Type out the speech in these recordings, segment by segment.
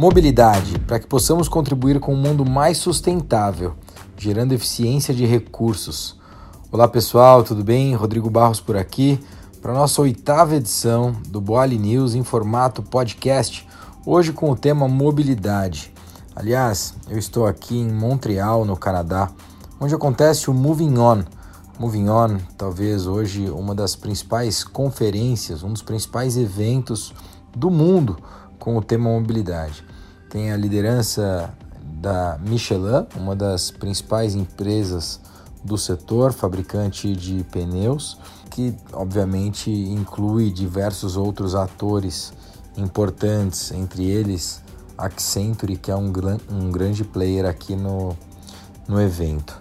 Mobilidade, para que possamos contribuir com um mundo mais sustentável, gerando eficiência de recursos. Olá pessoal, tudo bem? Rodrigo Barros por aqui para nossa oitava edição do Boali News em formato podcast, hoje com o tema mobilidade. Aliás, eu estou aqui em Montreal, no Canadá, onde acontece o Moving On. Moving On, talvez hoje uma das principais conferências, um dos principais eventos do mundo com o tema mobilidade. Tem a liderança da Michelin, uma das principais empresas do setor, fabricante de pneus, que obviamente inclui diversos outros atores importantes, entre eles Accenture, que é um, um grande player aqui no, no evento.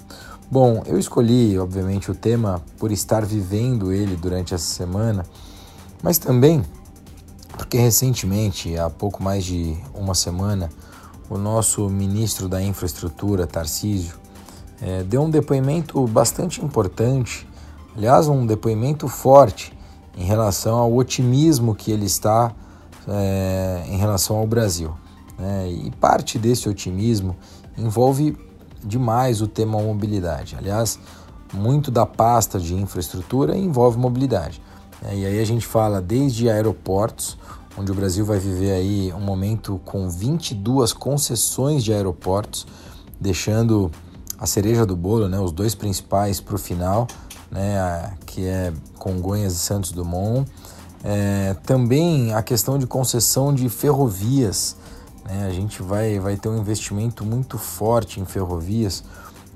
Bom, eu escolhi, obviamente, o tema por estar vivendo ele durante essa semana, mas também porque recentemente, há pouco mais de uma semana, o nosso ministro da Infraestrutura, Tarcísio, é, deu um depoimento bastante importante, aliás, um depoimento forte em relação ao otimismo que ele está é, em relação ao Brasil. Né? E parte desse otimismo envolve demais o tema mobilidade. Aliás, muito da pasta de infraestrutura envolve mobilidade. Né? E aí a gente fala desde aeroportos, onde o Brasil vai viver aí um momento com 22 concessões de aeroportos, deixando a cereja do bolo, né, os dois principais para o final, né, que é Congonhas e Santos Dumont. É, também a questão de concessão de ferrovias. Né, a gente vai, vai ter um investimento muito forte em ferrovias,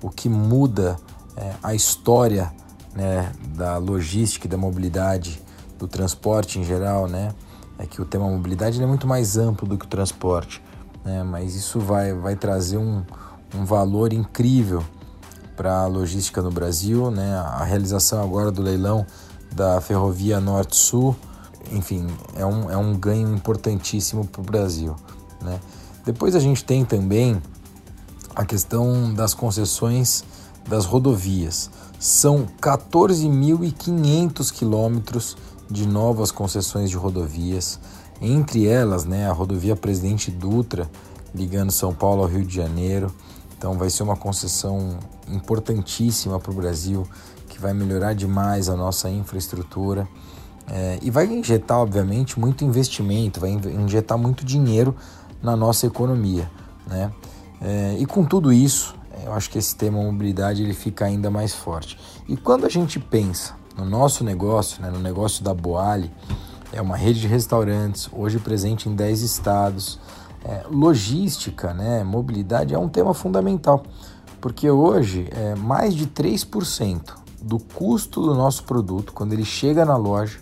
o que muda é, a história né, da logística da mobilidade, do transporte em geral. Né? É que o tema mobilidade é muito mais amplo do que o transporte, né, mas isso vai, vai trazer um, um valor incrível para a logística no Brasil, né? A realização agora do leilão da Ferrovia Norte-Sul, enfim, é um, é um ganho importantíssimo para o Brasil, né? Depois a gente tem também a questão das concessões das rodovias. São 14.500 quilômetros de novas concessões de rodovias, entre elas né, a rodovia Presidente Dutra, ligando São Paulo ao Rio de Janeiro, então vai ser uma concessão importantíssima para o Brasil, que vai melhorar demais a nossa infraestrutura é, e vai injetar, obviamente, muito investimento, vai injetar muito dinheiro na nossa economia. Né? É, e com tudo isso, eu acho que esse tema mobilidade ele fica ainda mais forte. E quando a gente pensa no nosso negócio, né, no negócio da Boali, é uma rede de restaurantes, hoje presente em 10 estados, é, logística, né, mobilidade é um tema fundamental, porque hoje é, mais de 3% do custo do nosso produto, quando ele chega na loja,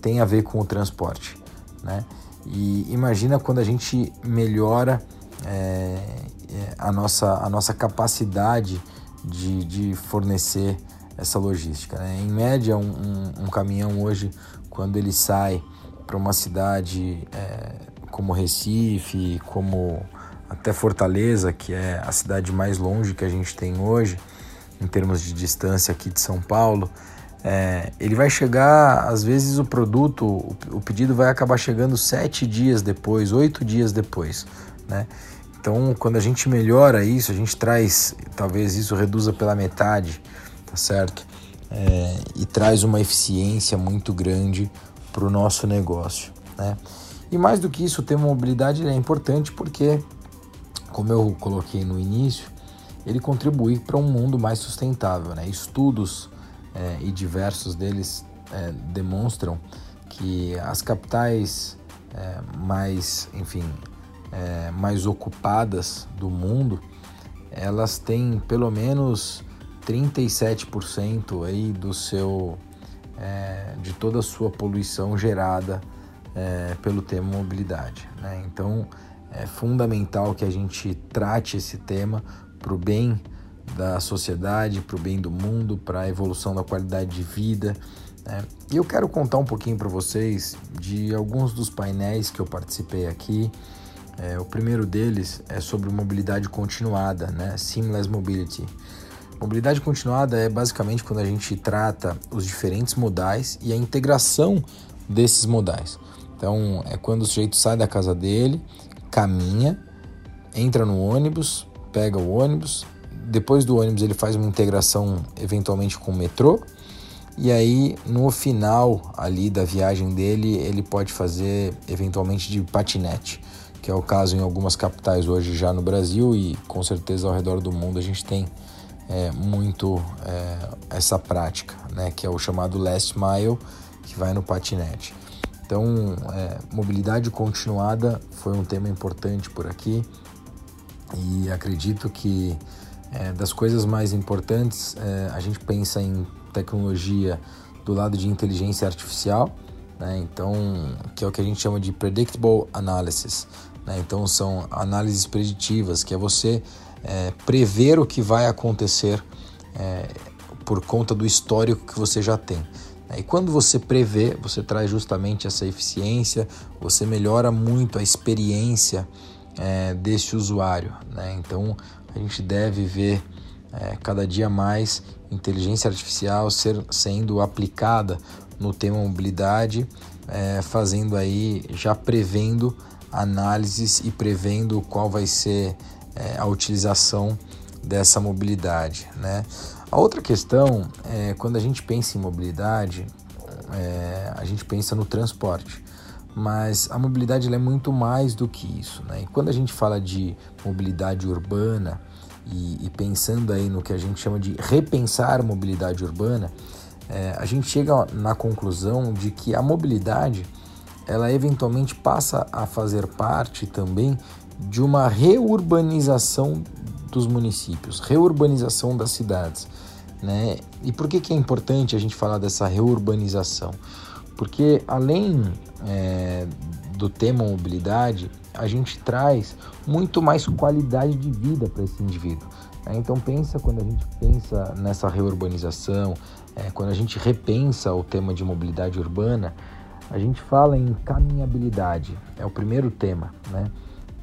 tem a ver com o transporte. Né? E imagina quando a gente melhora é, a, nossa, a nossa capacidade de, de fornecer essa logística. Né? Em média, um, um, um, caminhão hoje, quando ele sai para uma cidade é, como Recife, como até Fortaleza, que é a cidade mais longe que a gente tem hoje, em termos de distância aqui de São Paulo, é, ele vai chegar, às vezes o produto, o, o, pedido vai acabar chegando sete dias depois, oito dias depois, né? Então, quando a gente melhora isso, a gente traz, talvez isso reduza pela metade, tá certo? É, e traz uma eficiência muito grande para o nosso negócio, né? E mais do que isso, o tema mobilidade é importante porque, como eu coloquei no início, ele contribui para um mundo mais sustentável. Né? Estudos é, e diversos deles é, demonstram que as capitais é, mais, enfim, é, mais ocupadas do mundo, elas têm pelo menos 37% aí do seu é, de toda a sua poluição gerada é, pelo tema mobilidade. Né? Então é fundamental que a gente trate esse tema para o bem da sociedade, para o bem do mundo, para a evolução da qualidade de vida. Né? E eu quero contar um pouquinho para vocês de alguns dos painéis que eu participei aqui. É, o primeiro deles é sobre mobilidade continuada, né? Seamless Mobility. Mobilidade continuada é basicamente quando a gente trata os diferentes modais e a integração desses modais. Então, é quando o sujeito sai da casa dele, caminha, entra no ônibus, pega o ônibus, depois do ônibus ele faz uma integração eventualmente com o metrô e aí no final ali da viagem dele ele pode fazer eventualmente de patinete, que é o caso em algumas capitais hoje já no Brasil e com certeza ao redor do mundo a gente tem é, muito é, essa prática, né, que é o chamado last mile, que vai no patinete. Então, é, mobilidade continuada foi um tema importante por aqui e acredito que é, das coisas mais importantes é, a gente pensa em tecnologia do lado de inteligência artificial, né? então que é o que a gente chama de predictable analysis. Né? Então são análises preditivas, que é você é, prever o que vai acontecer é, por conta do histórico que você já tem. E quando você prevê, você traz justamente essa eficiência, você melhora muito a experiência é, desse usuário. Né? Então a gente deve ver é, cada dia mais inteligência artificial ser, sendo aplicada no tema mobilidade, é, fazendo aí, já prevendo análises e prevendo qual vai ser é, a utilização dessa mobilidade. Né? A outra questão é quando a gente pensa em mobilidade, é, a gente pensa no transporte, mas a mobilidade é muito mais do que isso. Né? E quando a gente fala de mobilidade urbana e, e pensando aí no que a gente chama de repensar mobilidade urbana, é, a gente chega na conclusão de que a mobilidade ela eventualmente passa a fazer parte também de uma reurbanização dos municípios, reurbanização das cidades. Né? E por que, que é importante a gente falar dessa reurbanização? Porque além é, do tema mobilidade, a gente traz muito mais qualidade de vida para esse indivíduo. Né? Então pensa quando a gente pensa nessa reurbanização, é, quando a gente repensa o tema de mobilidade urbana, a gente fala em caminhabilidade, é o primeiro tema, né?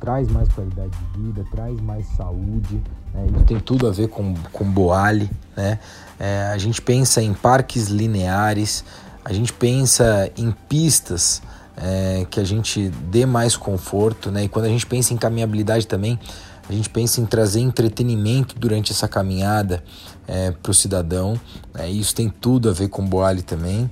traz mais qualidade de vida, traz mais saúde. Né? Isso tem tudo a ver com, com Boali. Né? É, a gente pensa em parques lineares, a gente pensa em pistas é, que a gente dê mais conforto. Né? E quando a gente pensa em caminhabilidade também, a gente pensa em trazer entretenimento durante essa caminhada é, para o cidadão. Né? Isso tem tudo a ver com Boali também.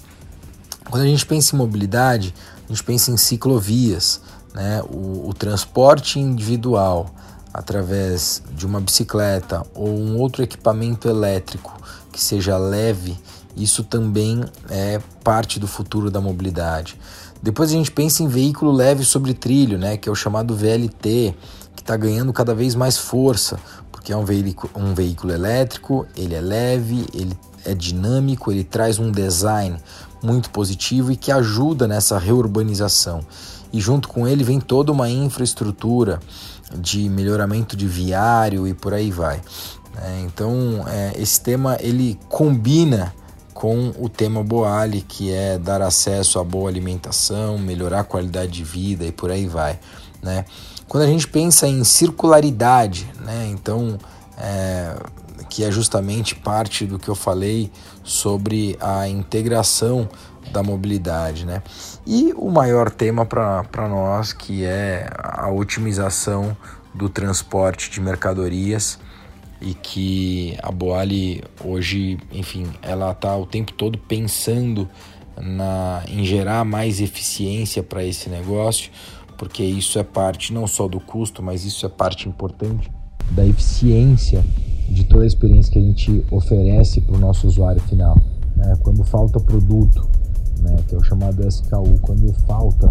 Quando a gente pensa em mobilidade, a gente pensa em ciclovias né, o, o transporte individual através de uma bicicleta ou um outro equipamento elétrico que seja leve, isso também é parte do futuro da mobilidade. Depois a gente pensa em veículo leve sobre trilho, né, que é o chamado VLT, que está ganhando cada vez mais força, porque é um veículo, um veículo elétrico, ele é leve, ele é dinâmico, ele traz um design muito positivo e que ajuda nessa reurbanização e junto com ele vem toda uma infraestrutura de melhoramento de viário e por aí vai. É, então é, esse tema ele combina com o tema Boali, que é dar acesso a boa alimentação, melhorar a qualidade de vida e por aí vai. Né? Quando a gente pensa em circularidade, né? então é, que é justamente parte do que eu falei sobre a integração da mobilidade, né? E o maior tema para nós que é a otimização do transporte de mercadorias e que a Boali hoje, enfim, ela está o tempo todo pensando na, em gerar mais eficiência para esse negócio, porque isso é parte não só do custo, mas isso é parte importante da eficiência de toda a experiência que a gente oferece para o nosso usuário final. Né? Quando falta produto, né, que é o chamado SKU, quando falta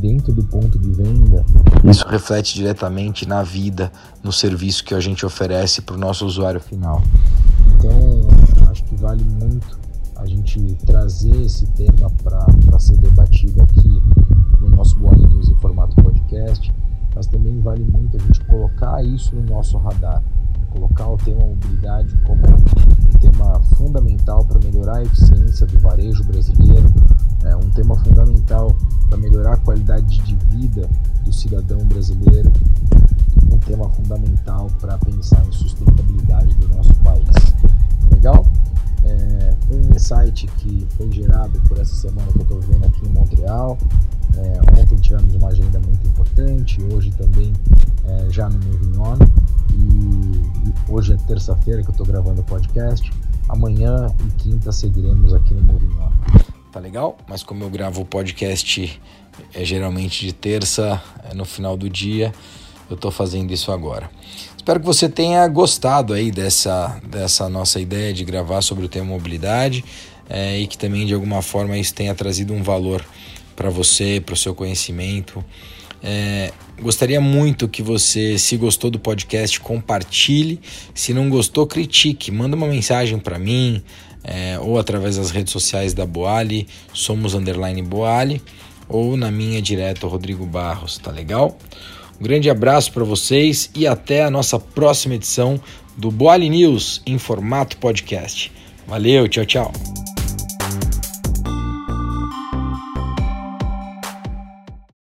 dentro do ponto de venda, isso reflete diretamente na vida, no serviço que a gente oferece para o nosso usuário final. Então, acho que vale muito a gente trazer esse tema para ser debatido aqui no nosso Boa News em formato podcast, mas também vale muito a gente colocar isso no nosso radar, colocar o tema mobilidade como um tema fundamental para melhorar a eficiência do varejo brasileiro, é um tema fundamental para melhorar a qualidade de vida do cidadão brasileiro, um tema fundamental para pensar em sustentabilidade do nosso país. Legal? É, um insight que foi gerado por essa semana que eu estou vivendo aqui em Montreal. É, ontem tivemos uma agenda muito importante, hoje também é, já no Moving On. Hoje é terça-feira que eu estou gravando o podcast. Amanhã e quinta seguiremos aqui no Moving On. Tá legal? Mas como eu gravo o podcast é geralmente de terça, é no final do dia, eu estou fazendo isso agora. Espero que você tenha gostado aí dessa, dessa nossa ideia de gravar sobre o tema mobilidade é, e que também de alguma forma isso tenha trazido um valor para você, para o seu conhecimento. É, gostaria muito que você, se gostou do podcast, compartilhe. Se não gostou, critique. Manda uma mensagem para mim é, ou através das redes sociais da Boali, somos underline Boali, ou na minha direto, Rodrigo Barros. Tá legal? Um grande abraço para vocês e até a nossa próxima edição do Boali News em formato podcast. Valeu, tchau, tchau.